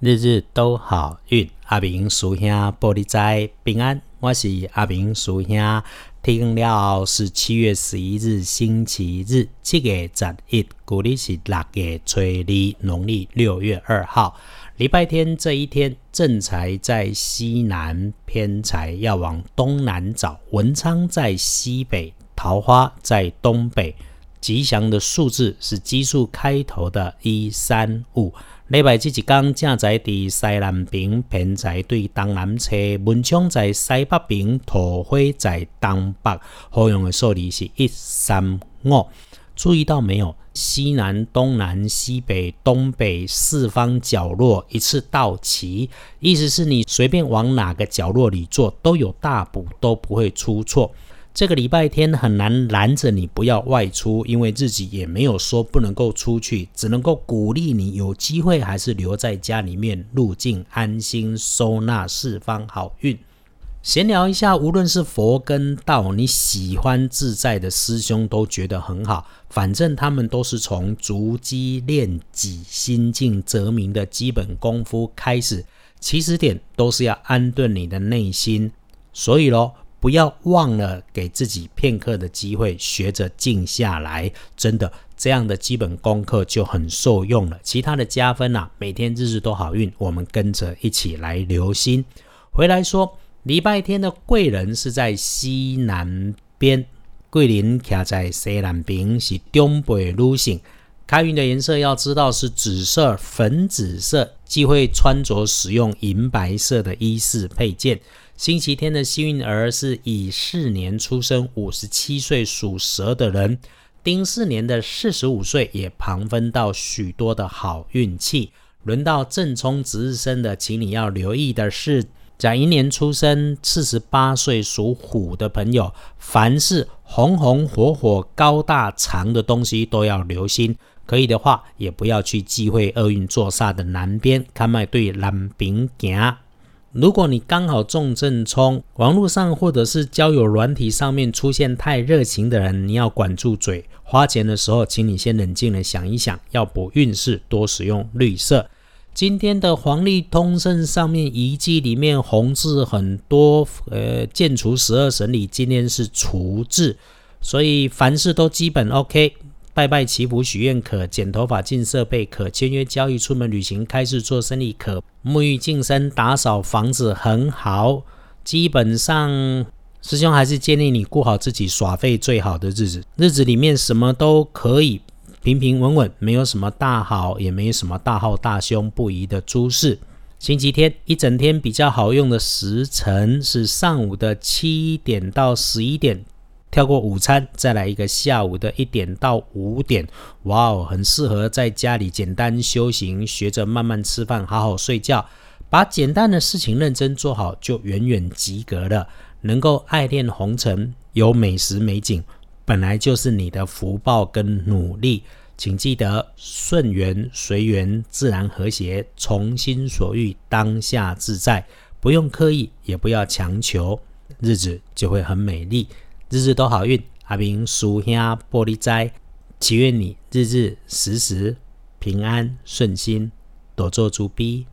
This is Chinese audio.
日日都好运，阿明叔兄玻璃仔平安。我是阿明叔兄。天了是七月十一日星期日，七月十一，古历是六月初二，农历六月二号，礼拜天这一天，正财在西南，偏财要往东南找。文昌在西北，桃花在东北。吉祥的数字是奇数开头的一三五。礼拜这一天，正在伫西南平平在对东南车；文昌在西北平，桃花在东北。好用的数字是一三五。注意到没有？西南、东南、西北、东北四方角落一次到齐，意思是你随便往哪个角落里坐，都有大补，都不会出错。这个礼拜天很难拦着你不要外出，因为自己也没有说不能够出去，只能够鼓励你有机会还是留在家里面，入境安心，收纳四方好运。闲聊一下，无论是佛跟道，你喜欢自在的师兄都觉得很好，反正他们都是从足基练己、心静则明的基本功夫开始，起始点都是要安顿你的内心，所以咯。不要忘了给自己片刻的机会，学着静下来。真的，这样的基本功课就很受用了。其他的加分啊，每天日日都好运，我们跟着一起来留心。回来说，礼拜天的贵人是在西南边，桂林卡在西南边，是东北路线。开运的颜色要知道是紫色、粉紫色，忌讳穿着使用银白色的衣饰配件。星期天的幸运儿是乙巳年出生，五十七岁属蛇的人；丁巳年的四十五岁也旁分到许多的好运气。轮到正冲值日生的，请你要留意的是甲寅年出生，四十八岁属虎的朋友，凡是红红火火、高大长的东西都要留心。可以的话，也不要去忌讳厄运坐煞的南边，看卖对南边行。如果你刚好中正冲，网络上或者是交友软体上面出现太热情的人，你要管住嘴。花钱的时候，请你先冷静的想一想，要补运势，多使用绿色。今天的黄历通胜上面遗迹里面红字很多，呃，建除十二神里，今天是除字，所以凡事都基本 OK。拜拜祈福许愿可，剪头发进设备可，签约交易出门旅行开市做生意可，沐浴净身打扫房子很好。基本上，师兄还是建议你过好自己耍废最好的日子。日子里面什么都可以平平稳稳，没有什么大好，也没有什么大好大凶不宜的诸事。星期天一整天比较好用的时辰是上午的七点到十一点。跳过午餐，再来一个下午的一点到五点，哇哦，很适合在家里简单修行，学着慢慢吃饭，好好睡觉，把简单的事情认真做好，就远远及格了。能够爱恋红尘，有美食美景，本来就是你的福报跟努力。请记得顺缘随缘，自然和谐，从心所欲，当下自在，不用刻意，也不要强求，日子就会很美丽。日日都好运，阿明叔兄玻璃斋，祈愿你日日时时平安顺心，多做主逼。